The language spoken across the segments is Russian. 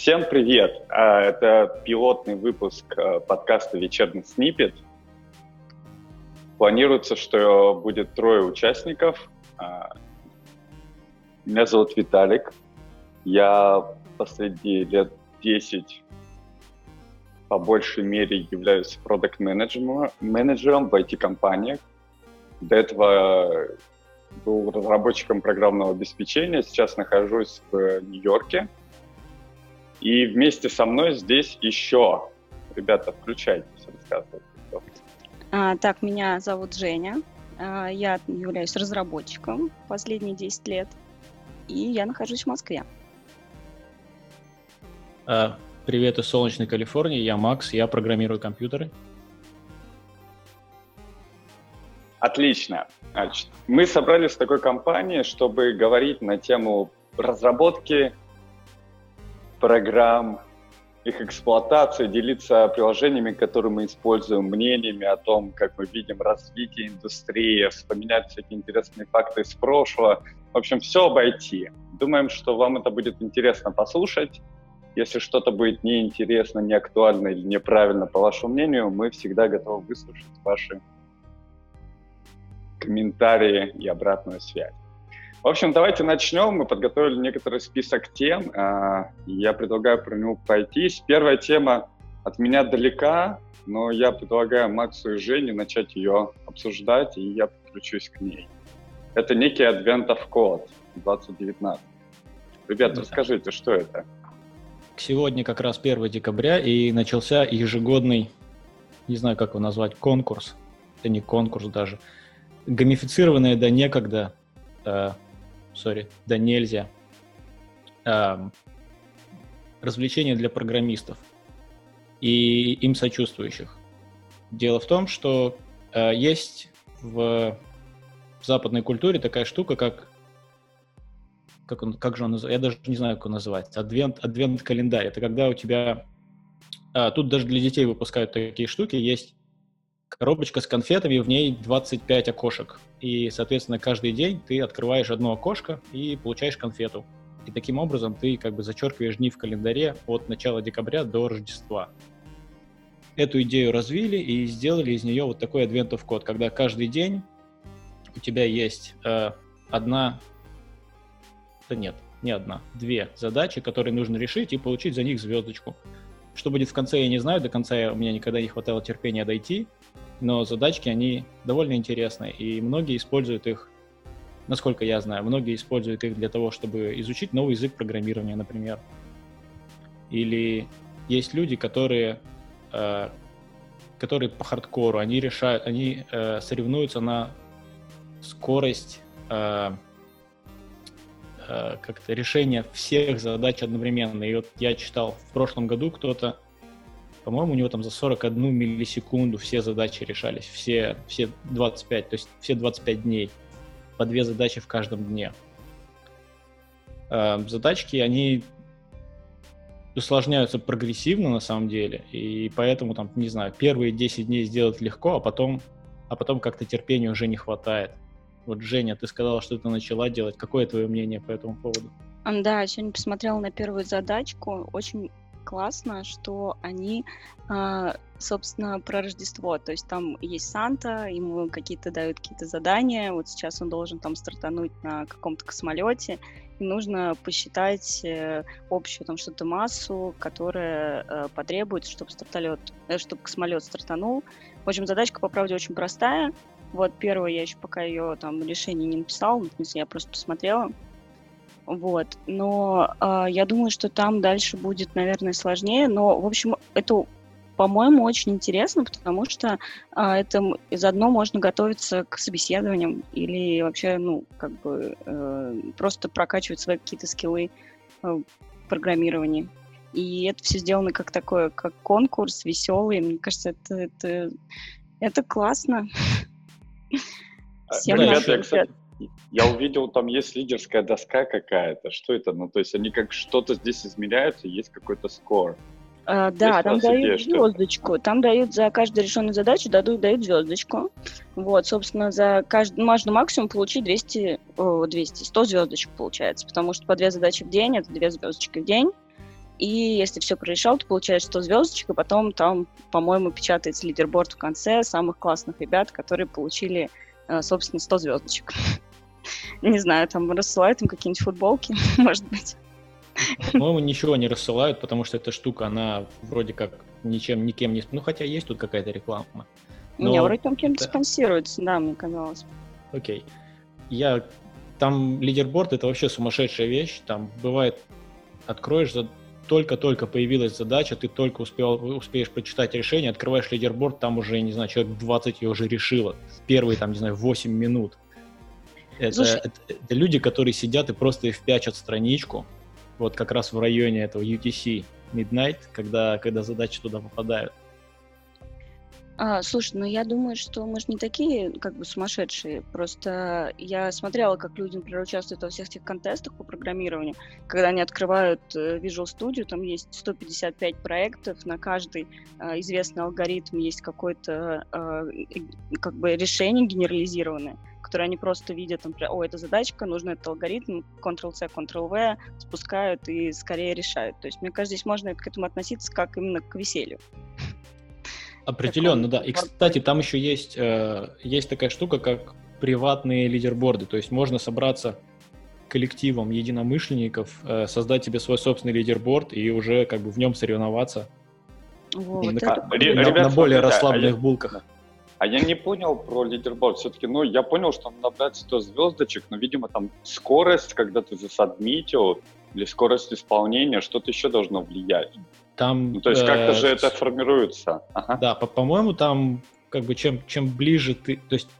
Всем привет! А, это пилотный выпуск а, подкаста «Вечерний снипет». Планируется, что будет трое участников. А, меня зовут Виталик. Я последние лет 10 по большей мере являюсь продукт-менеджером в IT-компаниях. До этого был разработчиком программного обеспечения, сейчас нахожусь в Нью-Йорке. И вместе со мной здесь еще. Ребята, включайтесь, рассказывайте. А, так, меня зовут Женя. А, я являюсь разработчиком последние 10 лет. И я нахожусь в Москве. А, привет из солнечной Калифорнии. Я Макс, я программирую компьютеры. Отлично. Значит, мы собрались в такой компании, чтобы говорить на тему разработки программ, их эксплуатации, делиться приложениями, которые мы используем, мнениями о том, как мы видим развитие индустрии, вспоминать всякие интересные факты из прошлого. В общем, все обойти. Думаем, что вам это будет интересно послушать. Если что-то будет неинтересно, неактуально или неправильно, по вашему мнению, мы всегда готовы выслушать ваши комментарии и обратную связь. В общем, давайте начнем. Мы подготовили некоторый список тем. А, я предлагаю про него пройтись. Первая тема от меня далека, но я предлагаю Максу и Жене начать ее обсуждать, и я подключусь к ней. Это некий Advent of Code 2019. Ребята, да. расскажите, что это? Сегодня как раз 1 декабря, и начался ежегодный, не знаю, как его назвать, конкурс. Это не конкурс даже – гамифицированное да некогда, э, сори, да нельзя, э, развлечение для программистов и им сочувствующих. Дело в том, что э, есть в, в западной культуре такая штука, как как, он, как же он называется, я даже не знаю, как он называется, адвент, адвент календарь. Это когда у тебя, а, тут даже для детей выпускают такие штуки, есть коробочка с конфетами, в ней 25 окошек. И, соответственно, каждый день ты открываешь одно окошко и получаешь конфету. И таким образом ты как бы зачеркиваешь дни в календаре от начала декабря до Рождества. Эту идею развили и сделали из нее вот такой адвентов код, когда каждый день у тебя есть э, одна, да нет, не одна, две задачи, которые нужно решить и получить за них звездочку. Что будет в конце, я не знаю, до конца у меня никогда не хватало терпения дойти, но задачки, они довольно интересные, и многие используют их, насколько я знаю, многие используют их для того, чтобы изучить новый язык программирования, например. Или есть люди, которые, э, которые по хардкору, они решают, они э, соревнуются на скорость э, э, как-то решения всех задач одновременно. И вот я читал в прошлом году кто-то по-моему, у него там за 41 миллисекунду все задачи решались, все, все 25, то есть все 25 дней, по две задачи в каждом дне. Э, задачки, они усложняются прогрессивно на самом деле, и поэтому, там, не знаю, первые 10 дней сделать легко, а потом, а потом как-то терпения уже не хватает. Вот, Женя, ты сказала, что ты начала делать. Какое твое мнение по этому поводу? Да, сегодня посмотрела на первую задачку. Очень классно, что они, а, собственно, про Рождество. То есть там есть Санта, ему какие-то дают какие-то задания. Вот сейчас он должен там стартануть на каком-то космолете, и нужно посчитать э, общую там что-то массу, которая э, потребуется, чтобы стартолет, э, чтобы космолет стартанул. В общем, задачка, по правде, очень простая. Вот первое, я еще пока ее там решение не смысле, я просто посмотрела. Вот. Но э, я думаю, что там дальше будет, наверное, сложнее. Но, в общем, это, по-моему, очень интересно, потому что э, это заодно можно готовиться к собеседованиям или вообще, ну, как бы э, просто прокачивать свои какие-то скиллы э, программирования. И это все сделано как такое, как конкурс веселый. Мне кажется, это, это, это классно. Всем Ребята, я, кстати, я увидел, там есть лидерская доска какая-то. Что это? Ну, то есть они как что-то здесь измеряются, есть какой-то скор. А, да, есть там дают идея, звездочку. Что... Там дают за каждую решенную задачу дадут, дают звездочку. Вот, собственно, за каждый можно максимум получить 200, о, 200, 100 звездочек получается, потому что по две задачи в день, это две звездочки в день. И если все прорешал, ты получаешь 100 звездочек, и потом там, по-моему, печатается лидерборд в конце самых классных ребят, которые получили, э, собственно, 100 звездочек. Не знаю, там рассылают им какие-нибудь футболки, может быть. По-моему, ничего не рассылают, потому что эта штука, она вроде как ничем, никем не... Ну, хотя есть тут какая-то реклама. Но... Не, вроде там кем-то да. спонсируется, да, мне казалось. Окей. Я... Там лидерборд — это вообще сумасшедшая вещь. Там бывает, откроешь за только-только появилась задача, ты только успел, успеешь прочитать решение, открываешь лидерборд, там уже, не знаю, человек 20 ее уже решило. В первые, там, не знаю, 8 минут. Это, это, это люди, которые сидят и просто их страничку, вот как раз в районе этого UTC Midnight, когда, когда задачи туда попадают. А, слушай, ну я думаю, что мы же не такие, как бы, сумасшедшие. Просто я смотрела, как люди, например, участвуют во всех этих контестах по программированию. Когда они открывают э, Visual Studio, там есть 155 проектов, на каждый э, известный алгоритм есть какое-то э, как бы решение генерализированное, которое они просто видят, например, о, эта задачка, нужно этот алгоритм, Ctrl-C, Ctrl-V, спускают и скорее решают. То есть, мне кажется, здесь можно к этому относиться как именно к веселью. Определенно, да. И, кстати, там еще есть, э, есть такая штука, как приватные лидерборды. То есть можно собраться коллективом единомышленников, э, создать себе свой собственный лидерборд и уже как бы в нем соревноваться вот, на, это... на, Ребят, на более расслабленных булках. А я не понял про лидерборд. Все-таки, ну, я понял, что надо набрать 100 звездочек, но, видимо, там скорость, когда ты засадмитил, или скорость исполнения, что-то еще должно влиять. Там, ну, то есть как-то э, же это формируется. Ага. Да, по- по-моему, там как бы чем, чем ближе ты, то есть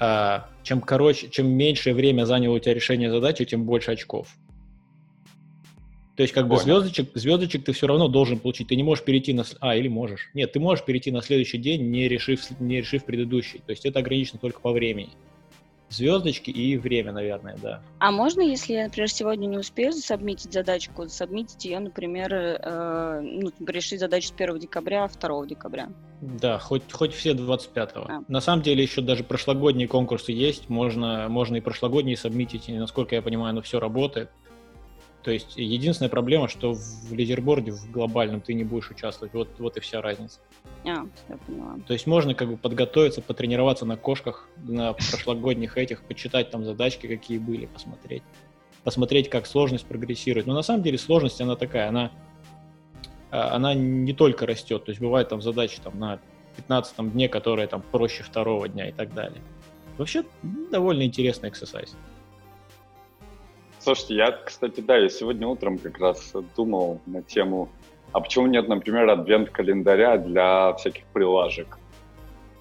э, чем короче, чем меньшее время заняло у тебя решение задачи, тем больше очков. То есть как Понял. бы звездочек, звездочек ты все равно должен получить. Ты не можешь перейти на... А, или можешь. Нет, ты можешь перейти на следующий день, не решив, не решив предыдущий. То есть это ограничено только по времени звездочки и время, наверное, да. А можно, если я, например, сегодня не успею засобмитить задачку, засобмитить ее, например, э, ну, решить задачу с 1 декабря, 2 декабря? Да, хоть, хоть все 25-го. А. На самом деле еще даже прошлогодние конкурсы есть, можно, можно и прошлогодние сабмитить, и, насколько я понимаю, оно все работает. То есть единственная проблема, что в лидерборде в глобальном ты не будешь участвовать. Вот, вот и вся разница. А, я поняла. То есть можно как бы подготовиться, потренироваться на кошках, на прошлогодних этих, почитать там задачки, какие были, посмотреть. Посмотреть, как сложность прогрессирует. Но на самом деле сложность, она такая, она, а, она не только растет. То есть бывают там задачи там, на 15 дне, которые там проще второго дня и так далее. Вообще довольно интересный эксерсайз. Слушайте, я, кстати, да, я сегодня утром как раз думал на тему, а почему нет, например, адвент-календаря для всяких прилажек?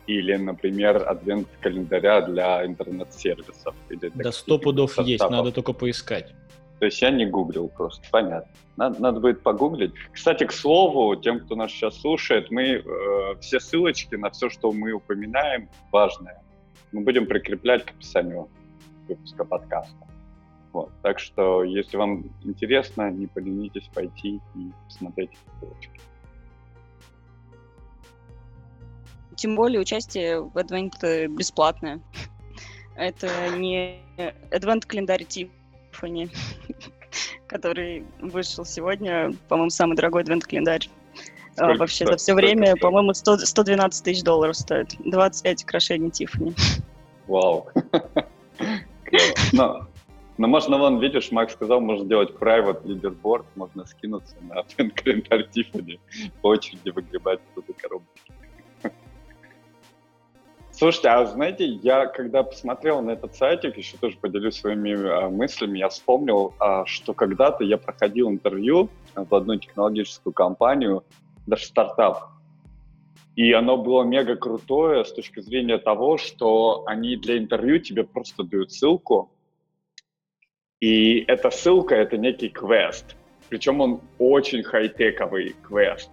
Или, например, адвент-календаря для интернет-сервисов? Или да сто пудов есть, надо только поискать. То есть я не гуглил просто, понятно. Надо, надо будет погуглить. Кстати, к слову, тем, кто нас сейчас слушает, мы э, все ссылочки на все, что мы упоминаем, важные, мы будем прикреплять к описанию выпуска подкаста. Вот. Так что, если вам интересно, не поленитесь пойти и посмотреть ссылочки. Тем более участие в Advent бесплатное. Это не Advent календарь Тиффани, который вышел сегодня, по-моему, самый дорогой Advent календарь. А, вообще за все время, по-моему, 112 тысяч долларов стоит. 25 украшений Тиффани. Вау. Но но ну, можно, вон, видишь, Макс сказал, можно сделать private leaderboard, можно скинуться на календарь Тиффани, по очереди выгребать оттуда коробочки. Слушайте, а знаете, я когда посмотрел на этот сайтик, еще тоже поделюсь своими а, мыслями, я вспомнил, а, что когда-то я проходил интервью в одну технологическую компанию, даже стартап, и оно было мега крутое с точки зрения того, что они для интервью тебе просто дают ссылку, и эта ссылка — это некий квест. Причем он очень хай-тековый квест.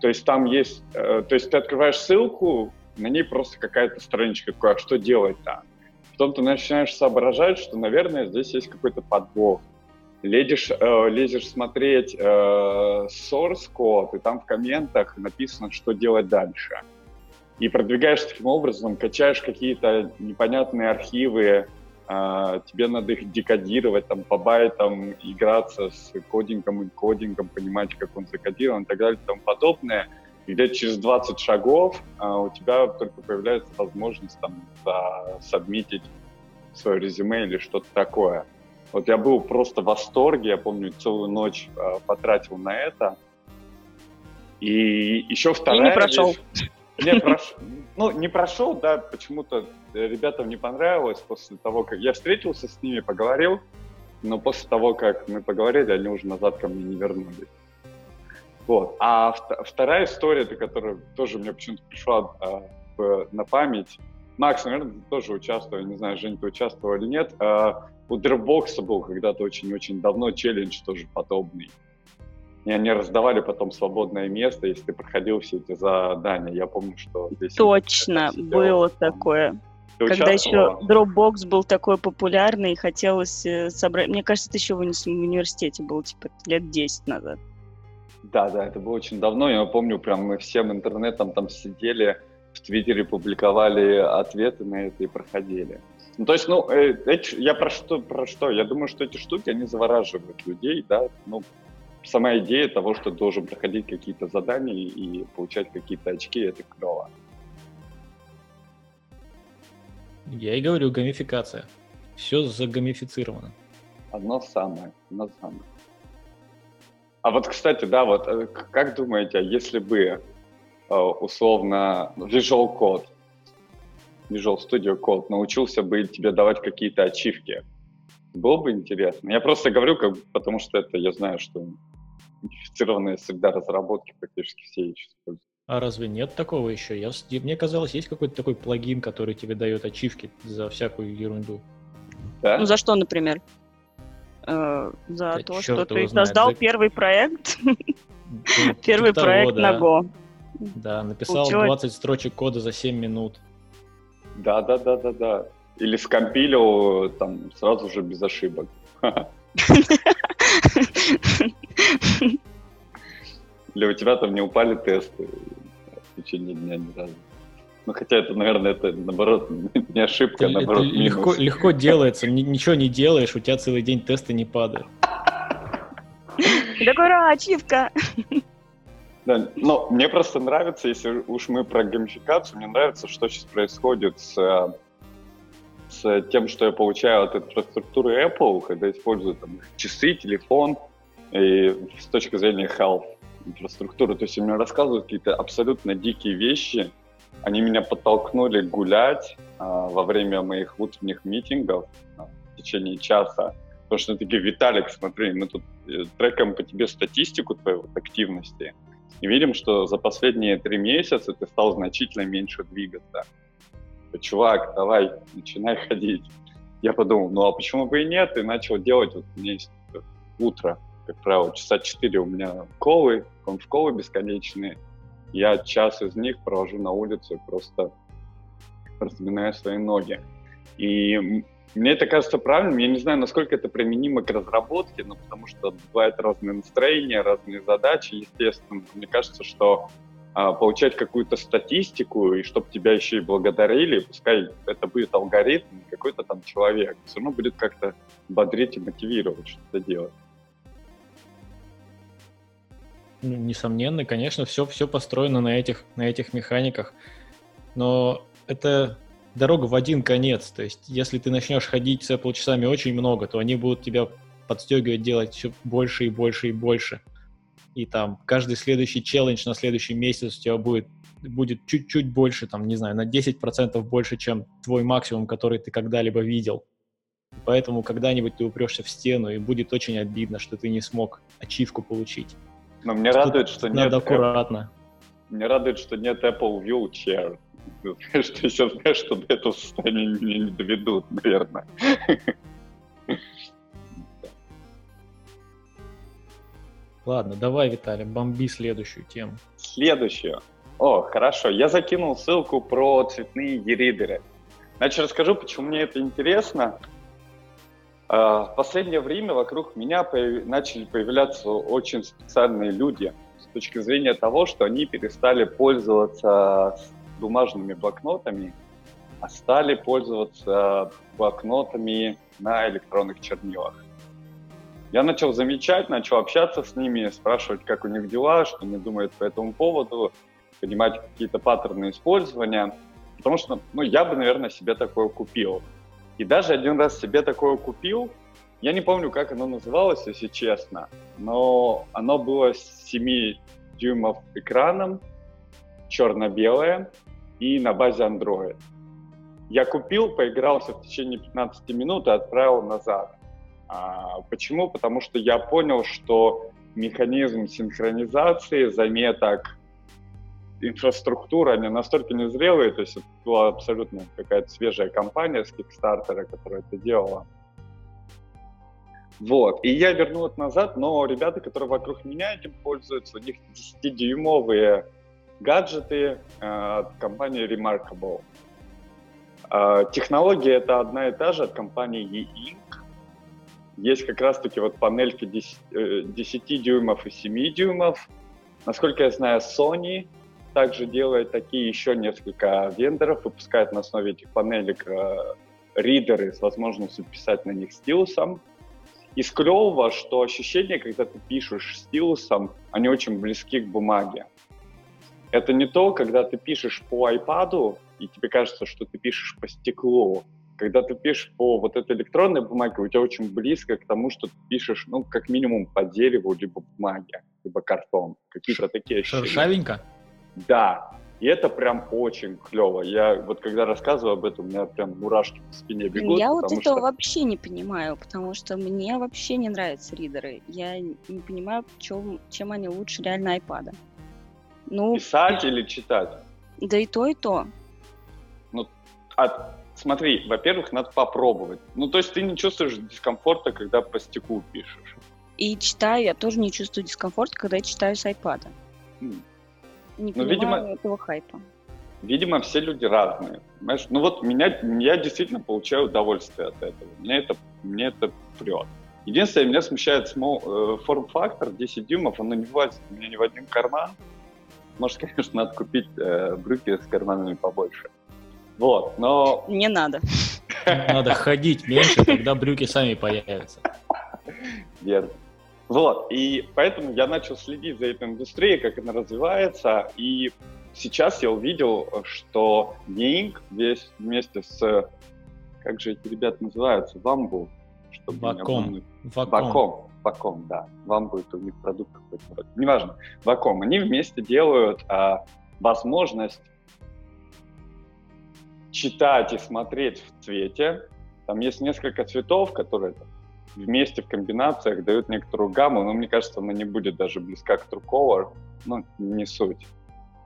То есть там есть... Э, то есть ты открываешь ссылку, на ней просто какая-то страничка, такая, а что делать-то? Потом ты начинаешь соображать, что, наверное, здесь есть какой-то подвох. Лезешь, э, лезешь смотреть э, source код, и там в комментах написано, что делать дальше. И продвигаешь таким образом, качаешь какие-то непонятные архивы, а, тебе надо их декодировать, там, по байтам, играться с кодингом и кодингом, понимать, как он закодирован и так далее и тому подобное. И где через 20 шагов а, у тебя только появляется возможность там сабмитить свое резюме или что-то такое. Вот я был просто в восторге, я помню, целую ночь э, потратил на это. И еще вторая... И не прошел. Вещь... Не, прош... ну, не прошел, да, почему-то ребятам не понравилось после того, как я встретился с ними, поговорил, но после того, как мы поговорили, они уже назад ко мне не вернулись. Вот. А вторая история, которая тоже мне почему-то пришла а, на память, Макс, наверное, тоже участвовал, не знаю, Жень, ты участвовал или нет, а, у Dropbox был когда-то очень-очень давно челлендж тоже подобный. И они раздавали потом свободное место, если ты проходил все эти задания. Я помню, что здесь... Точно, было там. такое. Ты Когда еще Dropbox был такой популярный, и хотелось э, собрать... Мне кажется, это еще в университете было, типа, лет 10 назад. Да, да, это было очень давно. Я помню, прям мы всем интернетом там сидели, в Твиттере публиковали ответы на это и проходили. Ну, то есть, ну, э, я про что, про что? Я думаю, что эти штуки, они завораживают людей, да, ну, сама идея того, что должен проходить какие-то задания и получать какие-то очки, это клево. Я и говорю, гамификация. Все загамифицировано. Одно самое, одно самое. А вот, кстати, да, вот э, как думаете, а если бы э, условно Visual Code, Visual Studio Code научился бы тебе давать какие-то ачивки, было бы интересно. Я просто говорю, как, потому что это я знаю, что идентифицированная среда разработки практически все ее используют. А разве нет такого еще? Я, мне казалось, есть какой-то такой плагин, который тебе дает ачивки за всякую ерунду. Да? Ну, за что, например? Э, за да то, что ты создал за... первый проект. Первый типа проект на Go. Да, написал 20 строчек кода за 7 минут. Да, да, да, да, да. Или скомпилил там сразу же без ошибок. Или у тебя там не упали тесты в течение дня ни разу. Ну, хотя это, наверное, это, наоборот, не ошибка, это, наоборот, это легко, легко делается, ничего не делаешь, у тебя целый день тесты не падают. Такой, ура, ачивка! Да, но мне просто нравится, если уж мы про геймификацию, мне нравится, что сейчас происходит с, с тем, что я получаю от инфраструктуры Apple, когда использую там часы, телефон, и с точки зрения health инфраструктуры. То есть мне рассказывают какие-то абсолютно дикие вещи. Они меня подтолкнули гулять а, во время моих утренних митингов а, в течение часа. Потому что такие, Виталик, смотри, мы тут э, трекаем по тебе статистику твоей вот, активности и видим, что за последние три месяца ты стал значительно меньше двигаться. Чувак, давай, начинай ходить. Я подумал, ну а почему бы и нет? И начал делать, вот у меня есть утро, как правило, часа четыре у меня колы, конфколы бесконечные. Я час из них провожу на улице, просто разминаю свои ноги. И мне это кажется правильным. Я не знаю, насколько это применимо к разработке, но потому что бывают разные настроения, разные задачи, естественно. Мне кажется, что а, получать какую-то статистику, и чтобы тебя еще и благодарили, пускай это будет алгоритм, какой-то там человек, все равно будет как-то бодрить и мотивировать что-то делать. Ну, несомненно, конечно, все, все построено на этих, на этих механиках. Но это дорога в один конец. То есть, если ты начнешь ходить с Apple часами очень много, то они будут тебя подстегивать делать все больше и больше и больше. И там каждый следующий челлендж на следующий месяц у тебя будет, будет чуть-чуть больше, там, не знаю, на 10% больше, чем твой максимум, который ты когда-либо видел. Поэтому когда-нибудь ты упрешься в стену, и будет очень обидно, что ты не смог ачивку получить. Но мне Тут радует, что надо нет... аккуратно. Мне радует, что нет Apple Wheelchair. Что сейчас знаешь, что до этого состояния не, не доведут, наверное. Ладно, давай, Виталий, бомби следующую тему. Следующую. О, хорошо. Я закинул ссылку про цветные еридеры. Значит, расскажу, почему мне это интересно. А, в последнее время вокруг меня начали появляться очень специальные люди с точки зрения того, что они перестали пользоваться бумажными блокнотами а стали пользоваться блокнотами на электронных чернилах. Я начал замечать, начал общаться с ними, спрашивать, как у них дела, что они думают по этому поводу, понимать какие-то паттерны использования. Потому что, ну, я бы, наверное, себе такое купил. И даже один раз себе такое купил, я не помню, как оно называлось, если честно, но оно было с 7 дюймов экраном, черно-белое и на базе Android. Я купил, поигрался в течение 15 минут и отправил назад. А, почему? Потому что я понял, что механизм синхронизации заметок, инфраструктура, они настолько незрелые, то есть это была абсолютно какая-то свежая компания с Kickstarter, которая это делала. Вот. И я вернул это назад, но ребята, которые вокруг меня этим пользуются, у них 10-дюймовые гаджеты э, от компании Remarkable. Э, технология это одна и та же от компании E-Ink. Есть как раз-таки вот панельки 10, 10 э, дюймов и 7 дюймов. Насколько я знаю, Sony также делает такие еще несколько вендоров, выпускает на основе этих панелек э, ридеры с возможностью писать на них стилусом. Из клевого, что ощущение, когда ты пишешь стилусом, они очень близки к бумаге. Это не то, когда ты пишешь по iPad, и тебе кажется, что ты пишешь по стеклу. Когда ты пишешь по вот этой электронной бумаге, у тебя очень близко к тому, что ты пишешь, ну, как минимум по дереву, либо бумаге, либо картон. Какие-то такие ощущения. Шершавенько? Да, и это прям очень клево. Я вот когда рассказываю об этом, у меня прям мурашки по спине бегут. Я вот этого что... вообще не понимаю, потому что мне вообще не нравятся ридеры. Я не понимаю, чем, чем они лучше реально iPad. Ну, Писать или читать? Да и то, и то. Ну, а, смотри, во-первых, надо попробовать. Ну, то есть ты не чувствуешь дискомфорта, когда по стеклу пишешь. И читаю, я тоже не чувствую дискомфорта, когда я читаю с iPad. Не ну, видимо, этого хайпа. Видимо, все люди разные. Понимаешь? Ну вот меня, я действительно получаю удовольствие от этого. Мне это, мне это прет. Единственное, меня смущает small, э, форм-фактор 10 дюймов, оно не влазит у меня ни в один карман. Может, конечно, надо купить э, брюки с карманами побольше. Вот, но... Не надо. Надо ходить меньше, тогда брюки сами появятся. Верно. Вот, и поэтому я начал следить за этой индустрией, как она развивается, и сейчас я увидел, что Ning весь вместе с, как же эти ребята называются, Вамбу, чтобы Ваком. Ваком. Ваком, да. Вамбу это у них продукт какой-то. Неважно. Ваком. Они вместе делают а, возможность читать и смотреть в цвете. Там есть несколько цветов, которые вместе в комбинациях дают некоторую гамму, но мне кажется, она не будет даже близка к True ну, не суть.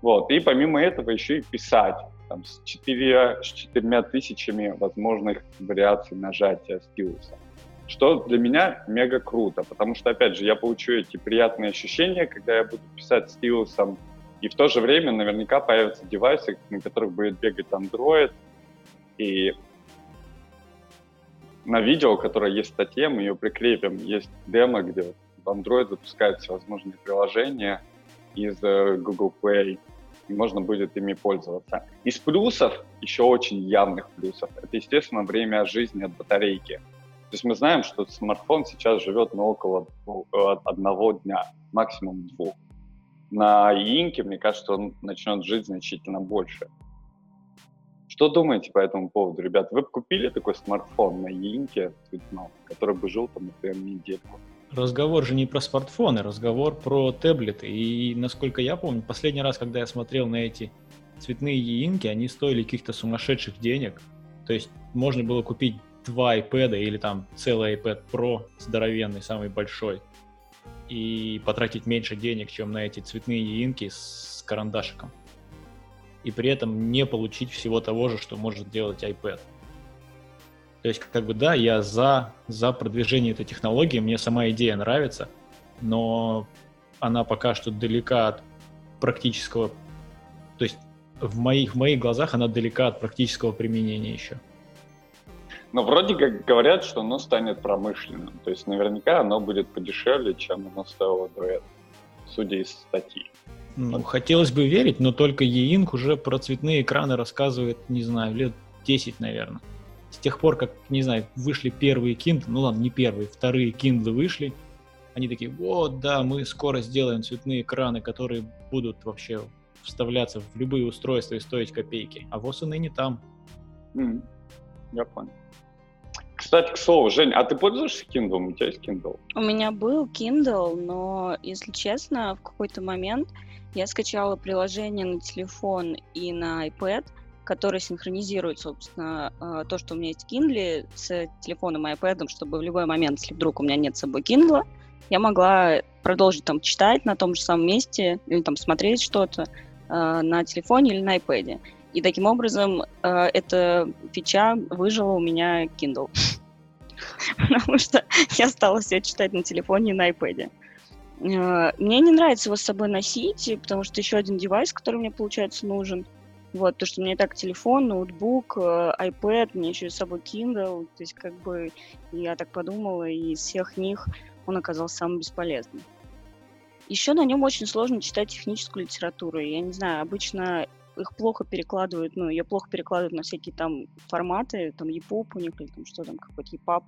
Вот, и помимо этого еще и писать, там, с, 4, с четырьмя тысячами возможных вариаций нажатия стилуса. Что для меня мега круто, потому что, опять же, я получу эти приятные ощущения, когда я буду писать стилусом, и в то же время наверняка появятся девайсы, на которых будет бегать Android, и на видео, которое есть в статье, мы ее прикрепим. Есть демо, где в Android запускают всевозможные приложения из э, Google Play, и можно будет ими пользоваться. Из плюсов, еще очень явных плюсов, это, естественно, время жизни от батарейки. То есть мы знаем, что смартфон сейчас живет на около одного дня, максимум двух. На Инке, мне кажется, он начнет жить значительно больше. Что думаете по этому поводу, ребят? Вы бы купили такой смартфон на Инке, который бы жил там, например, недельку? Разговор же не про смартфоны, разговор про таблеты. И, насколько я помню, последний раз, когда я смотрел на эти цветные яинки, они стоили каких-то сумасшедших денег. То есть можно было купить два iPad или там целый iPad Pro здоровенный, самый большой, и потратить меньше денег, чем на эти цветные яинки с карандашиком и при этом не получить всего того же, что может делать iPad. То есть, как бы, да, я за, за продвижение этой технологии, мне сама идея нравится, но она пока что далека от практического, то есть в моих, в моих глазах она далека от практического применения еще. Но вроде как говорят, что оно станет промышленным. То есть наверняка оно будет подешевле, чем оно стоило до этого, судя из статьи. Ну, хотелось бы верить, но только e уже про цветные экраны рассказывает, не знаю, лет 10, наверное. С тех пор, как, не знаю, вышли первые Kindle, ну ладно, не первые, вторые Kindle вышли, они такие, вот, да, мы скоро сделаем цветные экраны, которые будут вообще вставляться в любые устройства и стоить копейки. А вот и ныне там. Mm, я понял. Кстати, к слову, Жень, а ты пользуешься Kindle? У тебя есть Kindle? У меня был Kindle, но, если честно, в какой-то момент я скачала приложение на телефон и на iPad, которое синхронизирует, собственно, э, то, что у меня есть Kindle с телефоном и iPad, чтобы в любой момент, если вдруг у меня нет с собой Kindle, я могла продолжить там читать на том же самом месте или там смотреть что-то э, на телефоне или на iPad. И таким образом э, эта фича выжила у меня Kindle. Потому что я стала все читать на телефоне и на iPad. Э, мне не нравится его с собой носить, потому что еще один девайс, который мне, получается, нужен. Вот, то, что и так телефон, ноутбук, э, iPad, мне еще с собой Kindle. То есть, как бы, я так подумала, и из всех них он оказался самым бесполезным. Еще на нем очень сложно читать техническую литературу. Я не знаю, обычно их плохо перекладывают, ну, ее плохо перекладывают на всякие там форматы, там EPUB у них, или там что там, какой-то EPUB.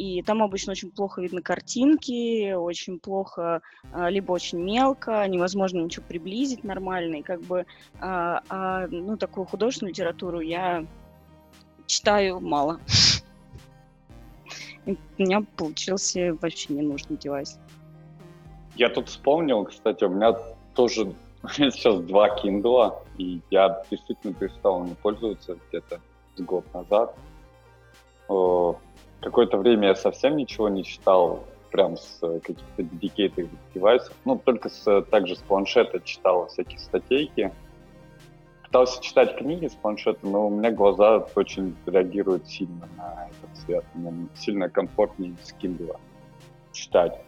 И там обычно очень плохо видно картинки, очень плохо, а, либо очень мелко, невозможно ничего приблизить нормально. И как бы, а, а, ну, такую художественную литературу я читаю мало. У меня получился вообще ненужный девайс. Я тут вспомнил, кстати, у меня тоже сейчас два Kindle, и я действительно перестал ими пользоваться где-то с год назад. Какое-то время я совсем ничего не читал, прям с каких-то dedicated девайсов. Ну, только с, также с планшета читал всякие статейки. Пытался читать книги с планшета, но у меня глаза очень реагируют сильно на этот цвет. Мне сильно комфортнее с Kindle читать.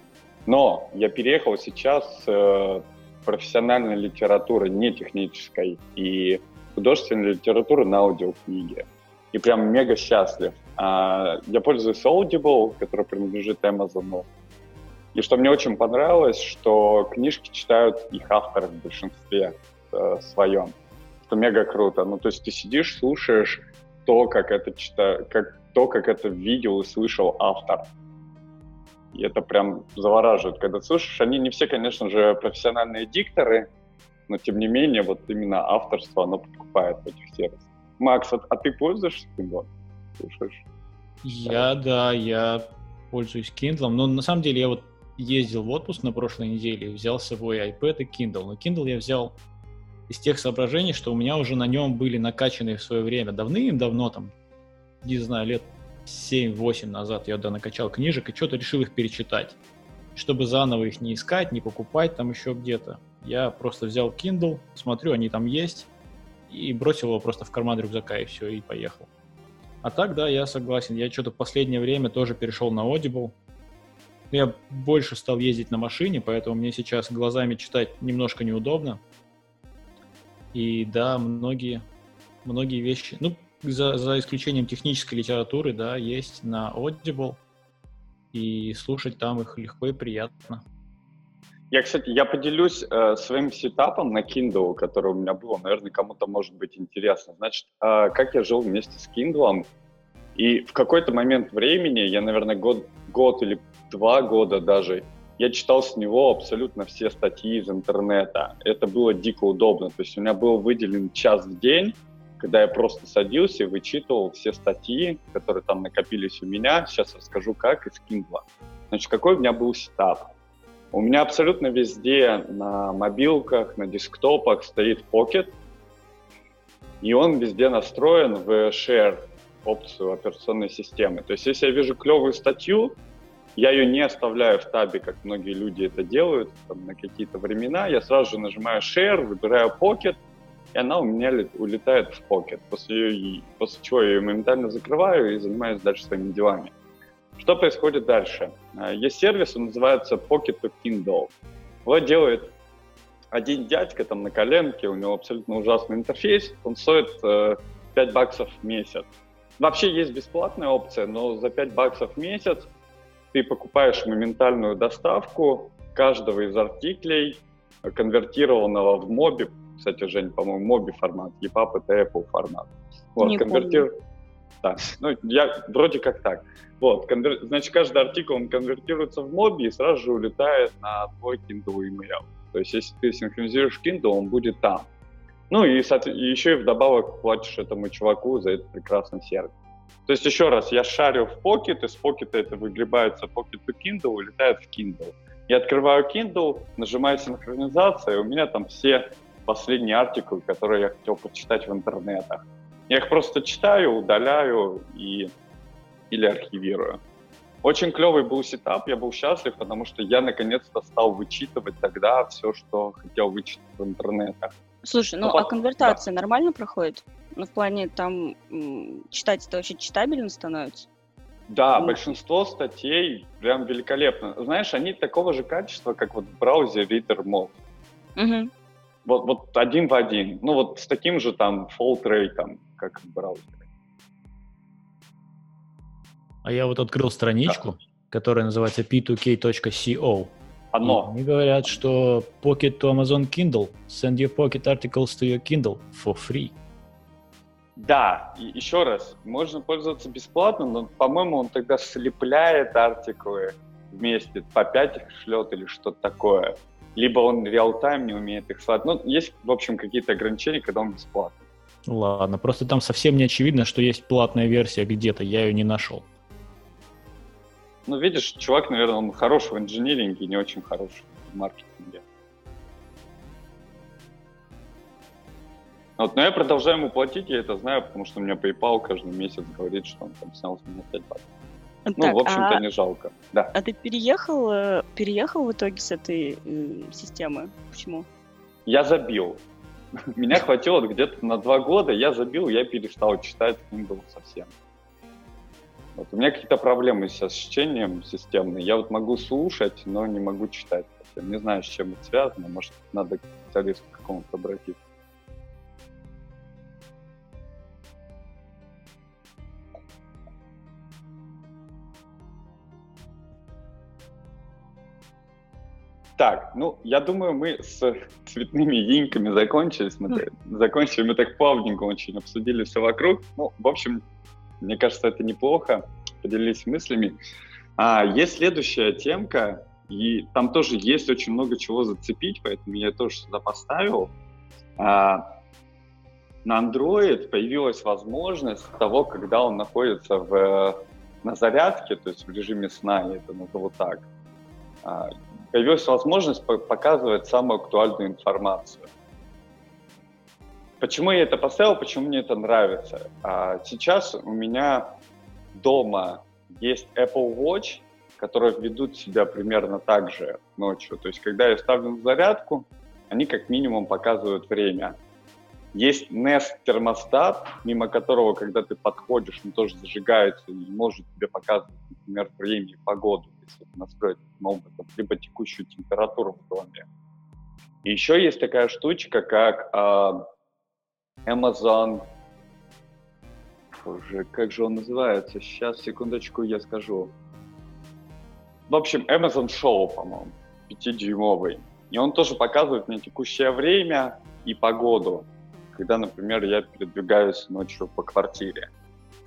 Но я переехал сейчас э, профессиональной литературы, не технической, и художественной литературы на аудиокниге. И прям мега счастлив. А, я пользуюсь Audible, который принадлежит Amazon. И что мне очень понравилось, что книжки читают их авторы в большинстве э, своем. Что мега круто. Ну, то есть ты сидишь, слушаешь то, как это читаю, как то, как это видел и слышал автор. И это прям завораживает, когда слушаешь. Они не все, конечно же, профессиональные дикторы, но тем не менее, вот именно авторство, оно подкупает в этих сервисах. Макс, а, а ты пользуешься Kindle? Слушаешь? Я, да, я пользуюсь Kindle, но на самом деле я вот ездил в отпуск на прошлой неделе, взял с собой iPad и Kindle. Но Kindle я взял из тех соображений, что у меня уже на нем были накачаны в свое время давным-давно, там, не знаю, лет 7-8 назад я да, накачал книжек и что-то решил их перечитать. Чтобы заново их не искать, не покупать там еще где-то. Я просто взял Kindle, смотрю, они там есть, и бросил его просто в карман рюкзака, и все, и поехал. А так, да, я согласен. Я что-то в последнее время тоже перешел на Audible. Я больше стал ездить на машине, поэтому мне сейчас глазами читать немножко неудобно. И да, многие, многие вещи, ну, за, за исключением технической литературы, да, есть на Audible, и слушать там их легко и приятно. Я, кстати, я поделюсь э, своим сетапом на Kindle, который у меня был. Наверное, кому-то может быть интересно. Значит, э, как я жил вместе с Kindle, и в какой-то момент времени, я, наверное, год, год или два года даже, я читал с него абсолютно все статьи из интернета. Это было дико удобно. То есть у меня был выделен час в день, когда я просто садился и вычитывал все статьи, которые там накопились у меня. Сейчас расскажу, как из Kindle. Значит, какой у меня был сетап? У меня абсолютно везде на мобилках, на десктопах стоит Pocket, и он везде настроен в Share опцию операционной системы. То есть, если я вижу клевую статью, я ее не оставляю в табе, как многие люди это делают там, на какие-то времена. Я сразу же нажимаю Share, выбираю Pocket — и она у меня улетает в покет, после, после чего я ее моментально закрываю и занимаюсь дальше своими делами. Что происходит дальше? А, есть сервис, он называется Pocket to Kindle. Его делает один дядька там на коленке, у него абсолютно ужасный интерфейс, он стоит э, 5 баксов в месяц. Вообще есть бесплатная опция, но за 5 баксов в месяц ты покупаешь моментальную доставку каждого из артиклей, конвертированного в моби кстати, Жень, по-моему, моби формат, EPUB это Apple формат. Вот, Не конвертир... Да, ну, я вроде как так. Вот, конвер... значит, каждый артикул, он конвертируется в моби и сразу же улетает на твой Kindle email. То есть, если ты синхронизируешь Kindle, он будет там. Ну и, и еще и вдобавок платишь этому чуваку за этот прекрасный сервис. То есть, еще раз, я шарю в Pocket, из Pocket это выгребается Pocket to Kindle и летает в Kindle. Я открываю Kindle, нажимаю синхронизация, и у меня там все последние артикулы, которые я хотел почитать в интернетах. Я их просто читаю, удаляю и, или архивирую. Очень клевый был сетап, я был счастлив, потому что я наконец-то стал вычитывать тогда все, что хотел вычитать в интернетах. Слушай, ну, ну а конвертация да. нормально проходит? Ну, в плане там читать это вообще читабельно становится? Да, ну. большинство статей прям великолепно. Знаешь, они такого же качества, как вот в браузере Reader Mode. Угу. Вот, вот один в один. Ну вот с таким же там rate, как в браузере. А я вот открыл страничку, да. которая называется p2k.co. Оно. И они говорят, что Pocket to Amazon Kindle. Send your Pocket articles to your Kindle for free. Да, и еще раз, можно пользоваться бесплатно, но, по-моему, он тогда слепляет артиклы вместе, по 5 их шлет или что-то такое. Либо он реал-тайм не умеет их слать. Ну, есть, в общем, какие-то ограничения, когда он бесплатный. Ладно, просто там совсем не очевидно, что есть платная версия где-то, я ее не нашел. Ну, видишь, чувак, наверное, он хорош в инжиниринге, не очень хорош в маркетинге. Вот, но я продолжаю ему платить, я это знаю, потому что у меня PayPal каждый месяц говорит, что он там снял с меня 5 баксов. Так, ну, в общем-то, а... не жалко. Да. А ты переехал, э, переехал в итоге с этой э, системы? Почему? Я забил. Меня хватило где-то на два года, я забил, я перестал читать Kindle совсем. Вот. У меня какие-то проблемы сейчас с чтением системные. Я вот могу слушать, но не могу читать. Не знаю, с чем это связано. Может, надо к специалисту какому-то обратиться. Так, ну, я думаю, мы с цветными иньками закончили. Смотри, закончили, мы так плавненько очень обсудили все вокруг. Ну, в общем, мне кажется, это неплохо. Поделились мыслями. А, есть следующая темка, и там тоже есть очень много чего зацепить, поэтому я тоже сюда поставил. А, на Android появилась возможность того, когда он находится в, на зарядке, то есть в режиме сна, я это назову так, а, появилась возможность показывать самую актуальную информацию. Почему я это поставил, почему мне это нравится? А, сейчас у меня дома есть Apple Watch, которые ведут себя примерно так же ночью. То есть, когда я ставлю на зарядку, они как минимум показывают время. Есть Nest термостат, мимо которого, когда ты подходишь, он тоже зажигается и может тебе показывать, например, время и погоду, если настроить таким образом, либо текущую температуру в доме. И еще есть такая штучка, как э, Amazon... Боже, как же он называется? Сейчас, секундочку, я скажу. В общем, Amazon Show, по-моему, 5-дюймовый. И он тоже показывает мне текущее время и погоду когда, например, я передвигаюсь ночью по квартире.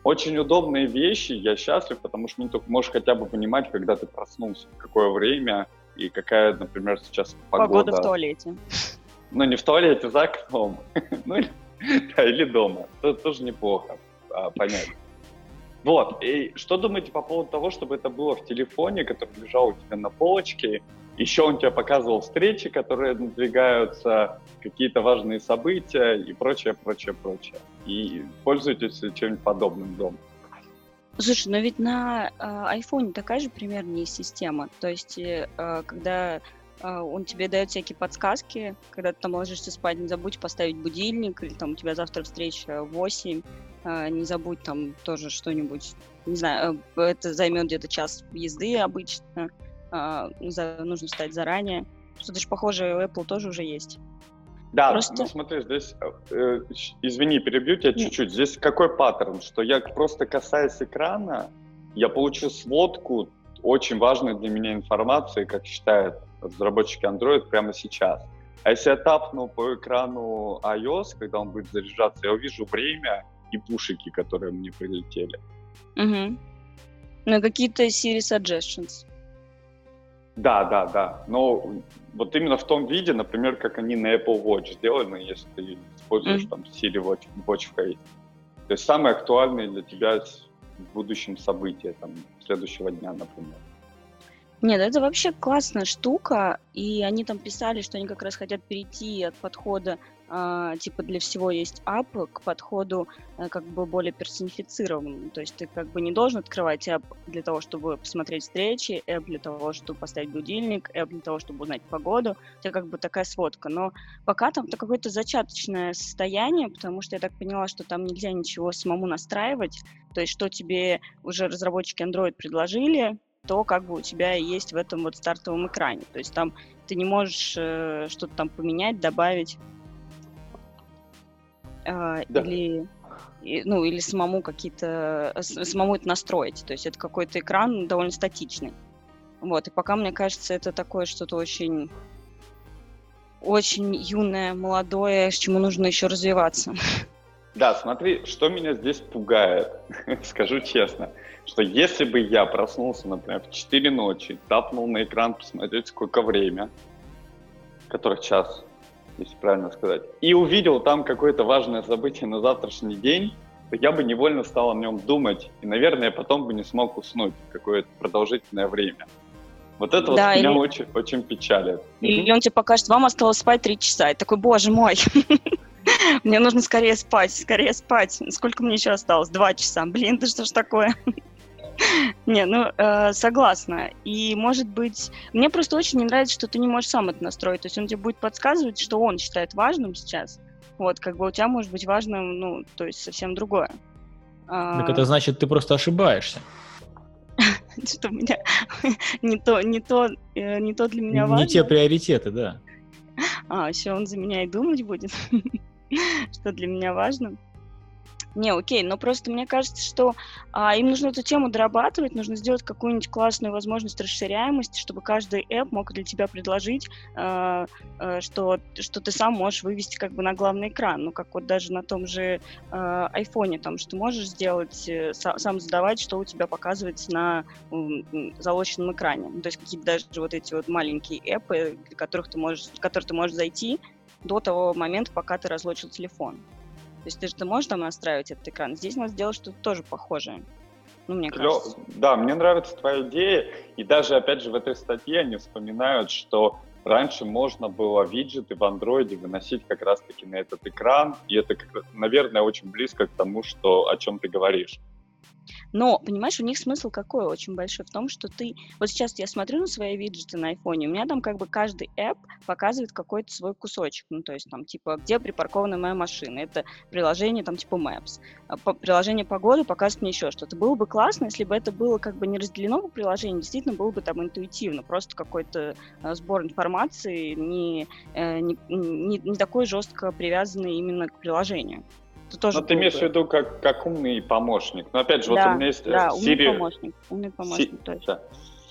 Очень удобные вещи, я счастлив, потому что ну, ты можешь хотя бы понимать, когда ты проснулся, в какое время и какая, например, сейчас погода. Погода в туалете. Ну, не в туалете, за окном. ну, да, или дома. Это тоже неплохо а, понять. Вот, и что думаете по поводу того, чтобы это было в телефоне, который лежал у тебя на полочке, еще он тебе показывал встречи, которые надвигаются, какие-то важные события и прочее, прочее, прочее. И пользуйтесь чем-нибудь подобным дома. Слушай, но ведь на э, iPhone такая же примерно есть система. То есть, э, когда э, он тебе дает всякие подсказки, когда ты там ложишься спать, не забудь поставить будильник, или там у тебя завтра встреча в 8, э, не забудь там тоже что-нибудь, не знаю, э, это займет где-то час езды обычно а, нужно встать заранее. Что-то же похожее у Apple тоже уже есть. Да, Просто... ну смотри, здесь, э, извини, перебью тебя чуть-чуть. Здесь какой паттерн, что я просто касаясь экрана, я получу сводку очень важной для меня информации, как считают разработчики Android прямо сейчас. А если я тапну по экрану iOS, когда он будет заряжаться, я увижу время и пушики, которые мне прилетели. Угу. Ну, какие-то Siri Suggestions. Да, да, да. Но вот именно в том виде, например, как они на Apple Watch сделаны, если ты используешь mm. там Siri Watch, Watch Face. То есть самые актуальные для тебя в будущем события, там, следующего дня, например. Нет, это вообще классная штука, и они там писали, что они как раз хотят перейти от подхода а, типа для всего есть ап к подходу а, как бы более персонифицированному. То есть ты как бы не должен открывать app для того, чтобы посмотреть встречи, app для того, чтобы поставить будильник, app для того, чтобы узнать погоду. У тебя как бы такая сводка. Но пока там то какое-то зачаточное состояние, потому что я так поняла, что там нельзя ничего самому настраивать. То есть что тебе уже разработчики Android предложили, то как бы у тебя есть в этом вот стартовом экране. То есть там ты не можешь э, что-то там поменять, добавить э, да. или ну или самому какие-то самому это настроить. То есть это какой-то экран довольно статичный. Вот и пока мне кажется это такое что-то очень очень юное, молодое, с чему нужно еще развиваться. Да, смотри, что меня здесь пугает, скажу честно, что если бы я проснулся, например, в 4 ночи, тапнул на экран посмотреть, сколько время, которых час, если правильно сказать, и увидел там какое-то важное событие на завтрашний день, то я бы невольно стал о нем думать, и, наверное, потом бы не смог уснуть какое-то продолжительное время. Вот это да, вот или... меня очень, очень печалит. Или он тебе покажет, вам осталось спать три часа. И такой, боже мой, мне нужно скорее спать, скорее спать. Сколько мне еще осталось? Два часа. Блин, ты что ж такое? Не, ну, э, согласна. И, может быть, мне просто очень не нравится, что ты не можешь сам это настроить. То есть он тебе будет подсказывать, что он считает важным сейчас. Вот, как бы у тебя может быть важным, ну, то есть совсем другое. Так это значит, ты просто ошибаешься. Что у меня не то, не то, э, не то для меня важно. Не те приоритеты, да. А, еще он за меня и думать будет, что для меня важно. Не, окей, но просто мне кажется, что а, им нужно эту тему дорабатывать, нужно сделать какую-нибудь классную возможность расширяемости, чтобы каждый app мог для тебя предложить, а, а, что, что ты сам можешь вывести как бы на главный экран. Ну, как вот даже на том же а, айфоне, там, что можешь сделать, э, сам задавать, что у тебя показывается на залоченном экране. Ну, то есть какие-то даже вот эти вот маленькие эпы, которых ты можешь, в которые ты можешь зайти до того момента, пока ты разлочил телефон. То есть ты же ты можешь там настраивать этот экран. Здесь надо сделать что-то тоже похожее. Ну, мне кажется. Да, мне нравится твоя идея. И даже, опять же, в этой статье они вспоминают, что раньше можно было виджеты в андроиде выносить как раз-таки на этот экран. И это, наверное, очень близко к тому, что, о чем ты говоришь. Но, понимаешь, у них смысл какой очень большой в том, что ты... Вот сейчас я смотрю на свои виджеты на айфоне, у меня там как бы каждый app показывает какой-то свой кусочек. Ну, то есть там типа, где припаркована моя машина. Это приложение там типа Maps. А приложение погоды показывает мне еще что-то. Было бы классно, если бы это было как бы не разделено по приложению, действительно было бы там интуитивно. Просто какой-то э, сбор информации не, э, не, не, не такой жестко привязанный именно к приложению. Это тоже Но ты имеешь в виду как, как умный помощник. Но опять же, да, вот у меня есть э, да, Siri... умный помощник. Умный помощник, точно. Да.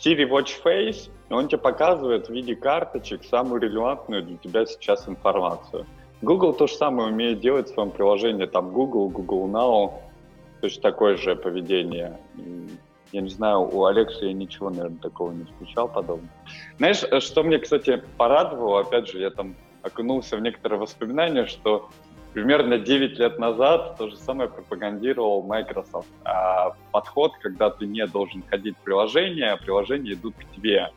Siri Watch Face, он тебе показывает в виде карточек самую релевантную для тебя сейчас информацию. Google то же самое умеет делать в своем приложении. Там Google, Google Now, точно такое же поведение. Я не знаю, у Алекса я ничего, наверное, такого не встречал подобного. Знаешь, э, что мне, кстати, порадовало, опять же, я там окунулся в некоторые воспоминания, что примерно 9 лет назад то же самое пропагандировал Microsoft. А подход, когда ты не должен ходить в приложение, а приложения идут к тебе.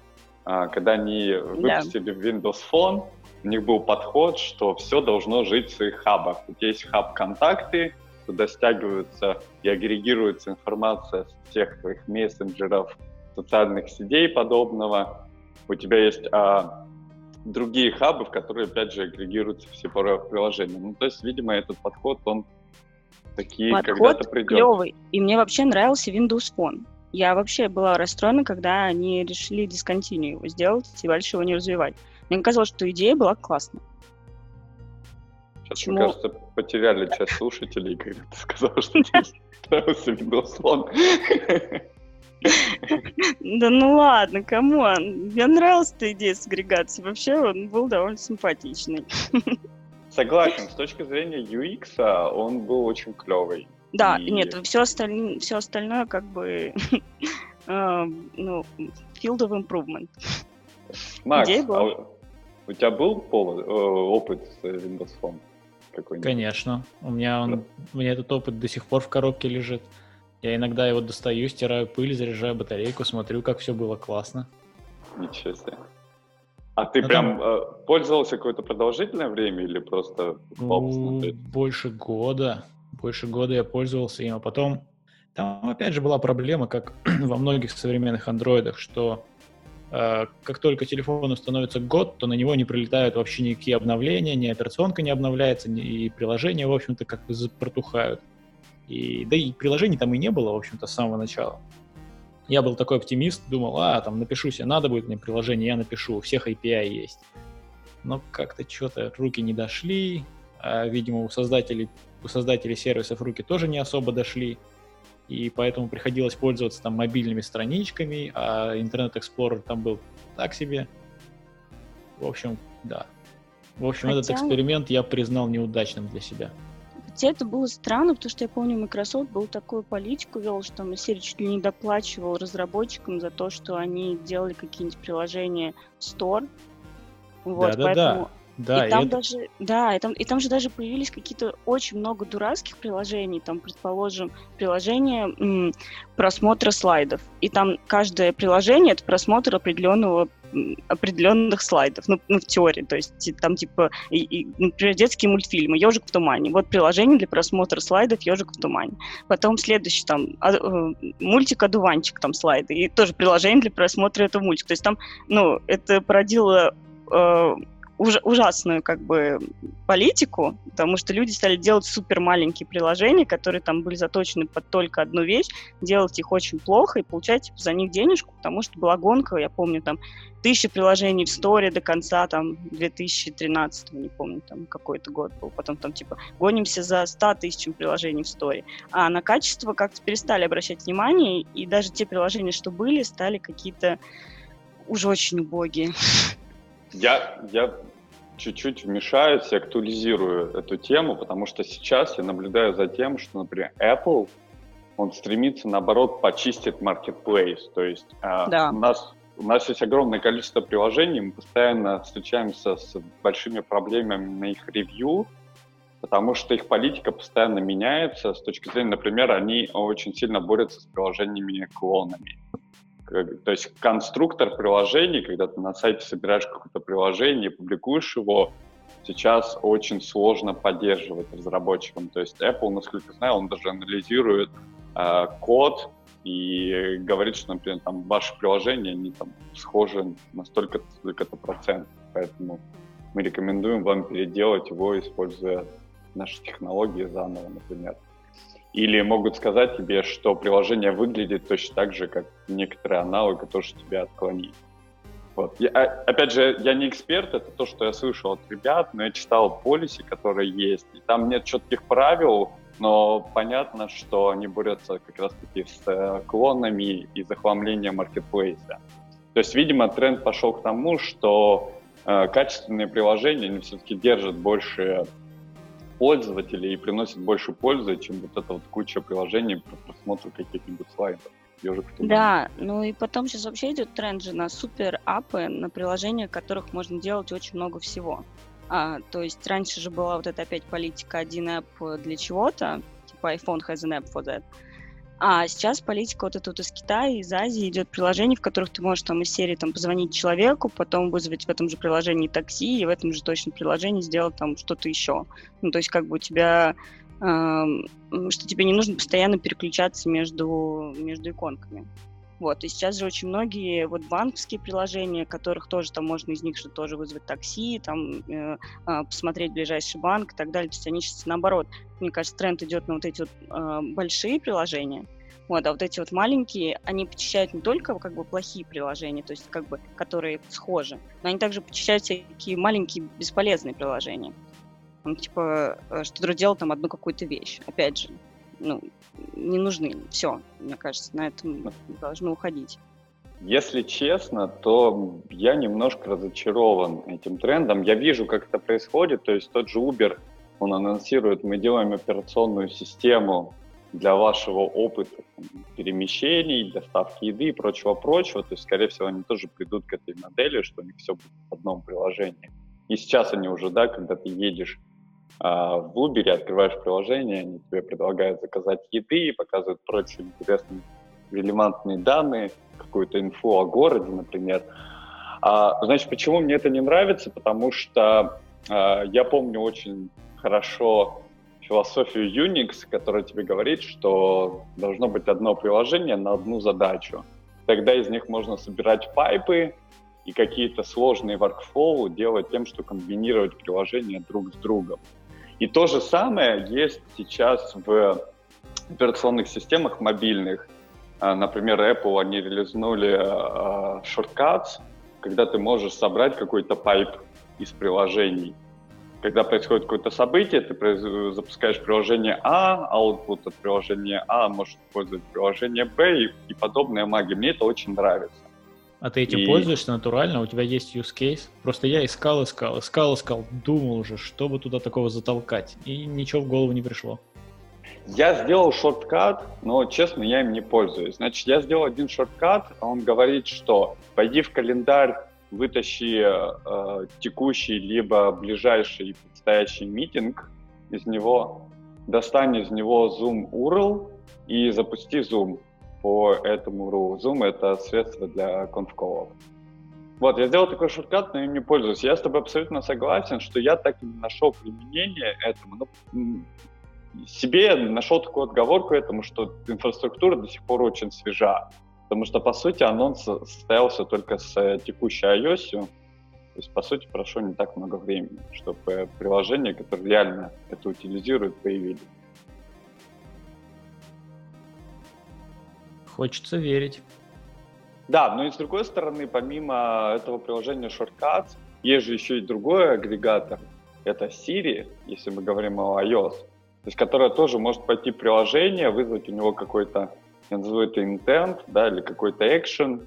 А, когда они выпустили yeah. Windows Phone, у них был подход, что все должно жить в своих хабах. Тебя есть хаб контакты, туда стягиваются и агрегируется информация с всех твоих мессенджеров, социальных сетей подобного. У тебя есть а, другие хабы, в которые, опять же, агрегируются все приложения. Ну, то есть, видимо, этот подход, он такие когда-то придет. клевый. И мне вообще нравился Windows Phone. Я вообще была расстроена, когда они решили дисконтинью его сделать и больше его не развивать. Мне казалось, что идея была классная. Сейчас, Почему? мне кажется, потеряли часть слушателей, когда ты сказал, что тебе нравился Windows Phone. Да ну ладно, come on. Мне нравилась эта идея с агрегацией. Вообще он был довольно симпатичный. Согласен, с точки зрения UX а, он был очень клевый. Да, и... нет, все остальное, все остальное как бы э, ну, field of improvement. Макс, а у тебя был повод, э, опыт с Windows Phone? какой-нибудь? Конечно. У меня, он, да. у меня этот опыт до сих пор в коробке лежит. Я иногда его достаю, стираю пыль, заряжаю батарейку, смотрю, как все было классно. Ничего себе. А ты Это... прям э, пользовался какое-то продолжительное время или просто ну, Больше года. Больше года я пользовался им, а потом... Там, опять же, была проблема, как во многих современных андроидах, что э, как только телефону становится год, то на него не прилетают вообще никакие обновления, ни операционка не обновляется, ни, и приложения, в общем-то, как бы протухают. И, да и приложений там и не было, в общем-то, с самого начала. Я был такой оптимист, думал, а, там напишу себе, надо будет мне приложение, я напишу, у всех API есть. Но как-то что-то руки не дошли, а, видимо, у создателей, у создателей сервисов руки тоже не особо дошли, и поэтому приходилось пользоваться там мобильными страничками, а Internet Explorer там был так себе. В общем, да. В общем, Хотя... этот эксперимент я признал неудачным для себя. Хотя это было странно, потому что я помню, Microsoft был такую политику вел, что там серии чуть ли не доплачивал разработчикам за то, что они делали какие-нибудь приложения в Store. Вот, да, да, поэтому... да. Да, и, там это... даже, да, и там, и там же даже появились какие-то очень много дурацких приложений, там, предположим, приложение м, просмотра слайдов, и там каждое приложение это просмотр определенного определенных слайдов, ну, ну, в теории, то есть там типа, и, и, например, детские мультфильмы «Ежик в тумане», вот приложение для просмотра слайдов «Ежик в тумане», потом следующий там а, э, мультик «Одуванчик», там слайды, и тоже приложение для просмотра этого мультика, то есть там, ну, это породило э, уж, ужасную как бы политику, потому что люди стали делать супер маленькие приложения, которые там были заточены под только одну вещь, делать их очень плохо и получать типа, за них денежку, потому что была гонка, я помню, там тысячи приложений в сторе до конца там 2013, не помню, там какой-то год был, потом там типа гонимся за 100 тысячами приложений в сторе, а на качество как-то перестали обращать внимание, и даже те приложения, что были, стали какие-то уже очень убогие. Я, я чуть-чуть вмешаюсь и актуализирую эту тему, потому что сейчас я наблюдаю за тем, что, например, Apple, он стремится, наоборот, почистить marketplace. То есть а, да. у, нас, у нас есть огромное количество приложений, мы постоянно встречаемся с большими проблемами на их ревью, потому что их политика постоянно меняется. С точки зрения, например, они очень сильно борются с приложениями-клонами то есть конструктор приложений, когда ты на сайте собираешь какое-то приложение, публикуешь его, сейчас очень сложно поддерживать разработчикам. То есть Apple, насколько знаю, он даже анализирует э, код и говорит, что, например, там ваши приложения, они там схожи на столько-то, столько-то процентов. Поэтому мы рекомендуем вам переделать его, используя наши технологии заново, например. Или могут сказать тебе, что приложение выглядит точно так же, как некоторые аналоги тоже тебя отклонить. Вот. Я, а, опять же, я не эксперт, это то, что я слышал от ребят, но я читал полиси, которые есть, и там нет четких правил, но понятно, что они борются как раз-таки с э, клонами и захламлением маркетплейса. То есть, видимо, тренд пошел к тому, что э, качественные приложения, они все-таки держат больше пользователей и приносит больше пользы, чем вот эта вот куча приложений по просмотру каких-нибудь слайдов. Да, ну и потом сейчас вообще идет тренд же на супер апы, на приложения, в которых можно делать очень много всего. А, то есть раньше же была вот эта опять политика один app для чего-то, типа iPhone has an app for that. А сейчас политика вот эта вот из Китая, из Азии идет приложение, в которых ты можешь там из серии там позвонить человеку, потом вызвать в этом же приложении такси и в этом же точно приложении сделать там что-то еще. Ну, то есть как бы у тебя э, что тебе не нужно постоянно переключаться между, между иконками. Вот, и сейчас же очень многие вот банковские приложения, которых тоже там можно из них что тоже вызвать такси, там э, э, посмотреть ближайший банк и так далее. То есть они сейчас наоборот, мне кажется, тренд идет на вот эти вот э, большие приложения, вот, а вот эти вот маленькие, они почищают не только как бы плохие приложения, то есть как бы, которые схожи, но они также почищают всякие маленькие бесполезные приложения. Он типа э, что-то делал там одну какую-то вещь. Опять же, ну, не нужны. Все, мне кажется, на этом должно уходить. Если честно, то я немножко разочарован этим трендом. Я вижу, как это происходит. То есть тот же Uber, он анонсирует, мы делаем операционную систему для вашего опыта перемещений, доставки еды и прочего-прочего. То есть, скорее всего, они тоже придут к этой модели, что у них все будет в одном приложении. И сейчас они уже, да, когда ты едешь в Uber, открываешь приложение, они тебе предлагают заказать еды, показывают прочие интересные релевантные данные, какую-то инфу о городе, например. А, значит, почему мне это не нравится? Потому что а, я помню очень хорошо философию Unix, которая тебе говорит, что должно быть одно приложение на одну задачу. Тогда из них можно собирать пайпы и какие-то сложные workflow делать тем, что комбинировать приложения друг с другом. И то же самое есть сейчас в операционных системах мобильных. А, например, Apple, они релизнули Shortcuts, когда ты можешь собрать какой-то пайп из приложений. Когда происходит какое-то событие, ты запускаешь приложение А, output от приложения А может использовать приложение Б и, и подобная магия. Мне это очень нравится. А ты этим и... пользуешься натурально? У тебя есть use case? Просто я искал, искал, искал, искал, думал уже, чтобы туда такого затолкать, и ничего в голову не пришло. Я сделал шорткат, но, честно, я им не пользуюсь. Значит, я сделал один шорткат, а он говорит, что пойди в календарь, вытащи э, текущий либо ближайший предстоящий митинг из него, достань из него Zoom URL и запусти Zoom по этому URL. Zoom — это средство для конфколов. Вот, я сделал такой шорткат, но им не пользуюсь. Я с тобой абсолютно согласен, что я так и не нашел применение этому. Ну, себе нашел такую отговорку этому, что инфраструктура до сих пор очень свежа. Потому что, по сути, анонс состоялся только с э, текущей iOS. То есть, по сути, прошло не так много времени, чтобы приложения, которые реально это утилизируют, появились. Хочется верить. Да, но и с другой стороны, помимо этого приложения Shortcuts, есть же еще и другой агрегатор. Это Siri, если мы говорим о iOS то есть которая тоже может пойти в приложение, вызвать у него какой-то, я назову это intent, да, или какой-то action,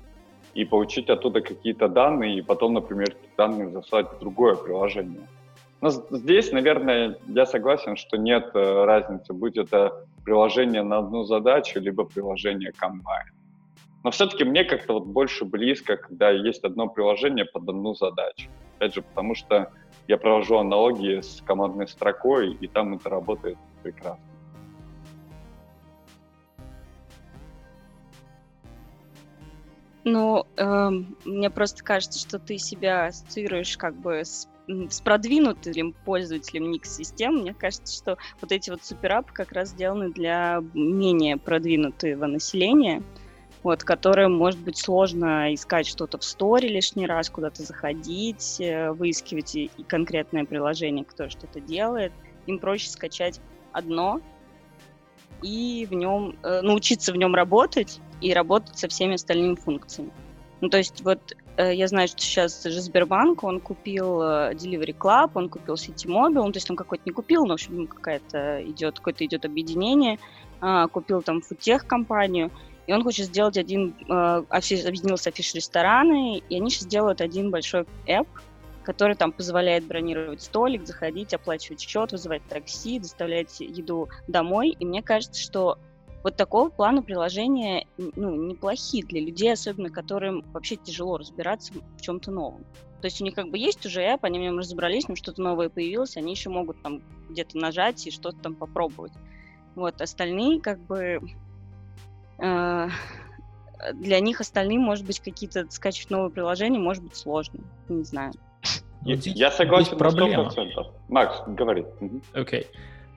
и получить оттуда какие-то данные, и потом, например, эти данные заслать в другое приложение. Но здесь, наверное, я согласен, что нет э, разницы, будь это приложение на одну задачу, либо приложение комбайн. Но все-таки мне как-то вот больше близко, когда есть одно приложение под одну задачу. Опять же, потому что я провожу аналогии с командной строкой, и там это работает прекрасно. Ну, э, мне просто кажется, что ты себя ассоциируешь как бы с, с продвинутым пользователем Nix-систем. Мне кажется, что вот эти вот суперапы как раз сделаны для менее продвинутого населения, вот, которое может быть сложно искать что-то в сторе лишний раз, куда-то заходить, э, выискивать и конкретное приложение, которое что-то делает. Им проще скачать одно и в нем э, научиться в нем работать и работать со всеми остальными функциями. Ну, то есть вот я знаю, что сейчас же Сбербанк, он купил э, Delivery Club, он купил Mobile, ну, то есть он какой-то не купил, но, в общем, какая-то идет, какое-то идет объединение, э, купил там футех компанию, и он хочет сделать один, э, объединился афиш рестораны, и они сейчас делают один большой app, который там позволяет бронировать столик, заходить, оплачивать счет, вызывать такси, доставлять еду домой. И мне кажется, что вот такого плана приложения ну, неплохие для людей, особенно которым вообще тяжело разбираться в чем-то новом. То есть у них как бы есть уже app, они в нем разобрались, но что-то новое появилось, они еще могут там где-то нажать и что-то там попробовать. Вот, остальные как бы... Э, для них остальные, может быть, какие-то скачивать новые приложения, может быть, сложно. Не знаю. Здесь, я согласен здесь на 100%. Макс, говори. Окей. Okay.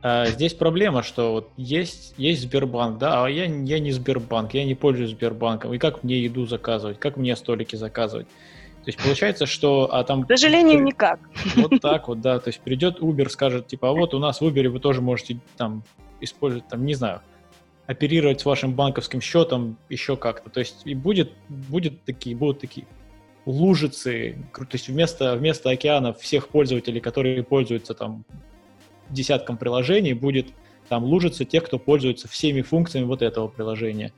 Uh, здесь проблема, что вот есть, есть Сбербанк, да, а я, я не Сбербанк, я не пользуюсь Сбербанком. И как мне еду заказывать, как мне столики заказывать? То есть получается, что а там... К сожалению, при... никак. Вот так вот, да. То есть придет Uber, скажет, типа, а вот у нас в Uber вы тоже можете там использовать, там, не знаю, оперировать с вашим банковским счетом еще как-то. То есть и будет, будет такие, будут такие лужицы, то есть вместо, вместо океанов всех пользователей, которые пользуются там десятком приложений, будет там лужица тех, кто пользуется всеми функциями вот этого приложения.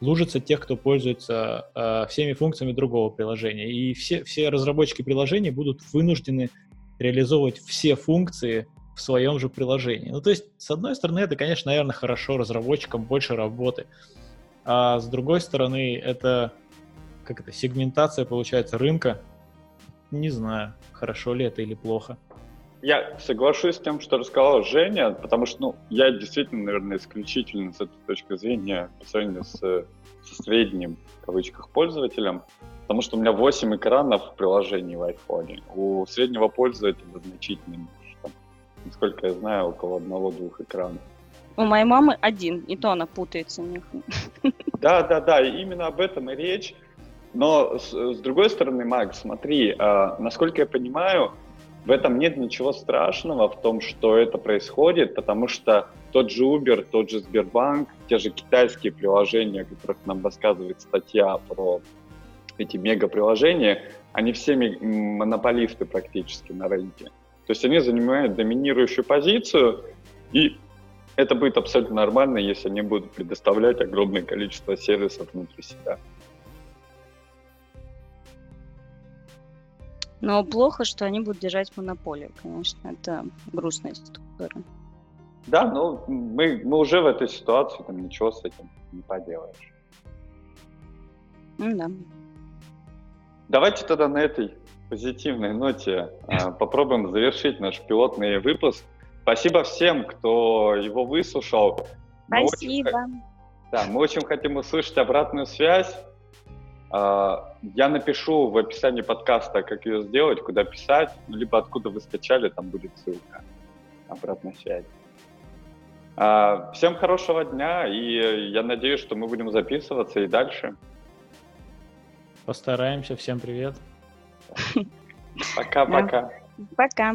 лужица тех, кто пользуется э, всеми функциями другого приложения. И все, все разработчики приложений будут вынуждены реализовывать все функции в своем же приложении. Ну, то есть, с одной стороны, это, конечно, наверное, хорошо, разработчикам больше работы. А с другой стороны, это как это, сегментация, получается, рынка. Не знаю, хорошо ли это или плохо. Я соглашусь с тем, что рассказал Женя, потому что ну, я действительно, наверное, исключительно с этой точки зрения по сравнению с, со средним, в кавычках, пользователем, потому что у меня 8 экранов в приложении в iPhone. У среднего пользователя значительно меньше. Там, насколько я знаю, около одного-двух экранов. У моей мамы один, и то она путается у них. Да, да, да, именно об этом и речь. Но с, с другой стороны, Макс, смотри, э, насколько я понимаю, в этом нет ничего страшного в том, что это происходит, потому что тот же Uber, тот же Сбербанк, те же китайские приложения, о которых нам рассказывает статья про эти мега-приложения, они всеми монополисты практически на рынке. То есть они занимают доминирующую позицию, и это будет абсолютно нормально, если они будут предоставлять огромное количество сервисов внутри себя. Но плохо, что они будут держать монополию, конечно, это грустная история. Да, ну мы, мы уже в этой ситуации, там ничего с этим не поделаешь. Ну да. Давайте тогда на этой позитивной ноте э, попробуем завершить наш пилотный выпуск. Спасибо всем, кто его выслушал. Спасибо. Мы очень, да, мы очень хотим услышать обратную связь. А, я напишу в описании подкаста, как ее сделать, куда писать, либо откуда вы скачали, там будет ссылка обратной связи. А, всем хорошего дня, и я надеюсь, что мы будем записываться и дальше. Постараемся. Всем привет. Пока-пока. Пока.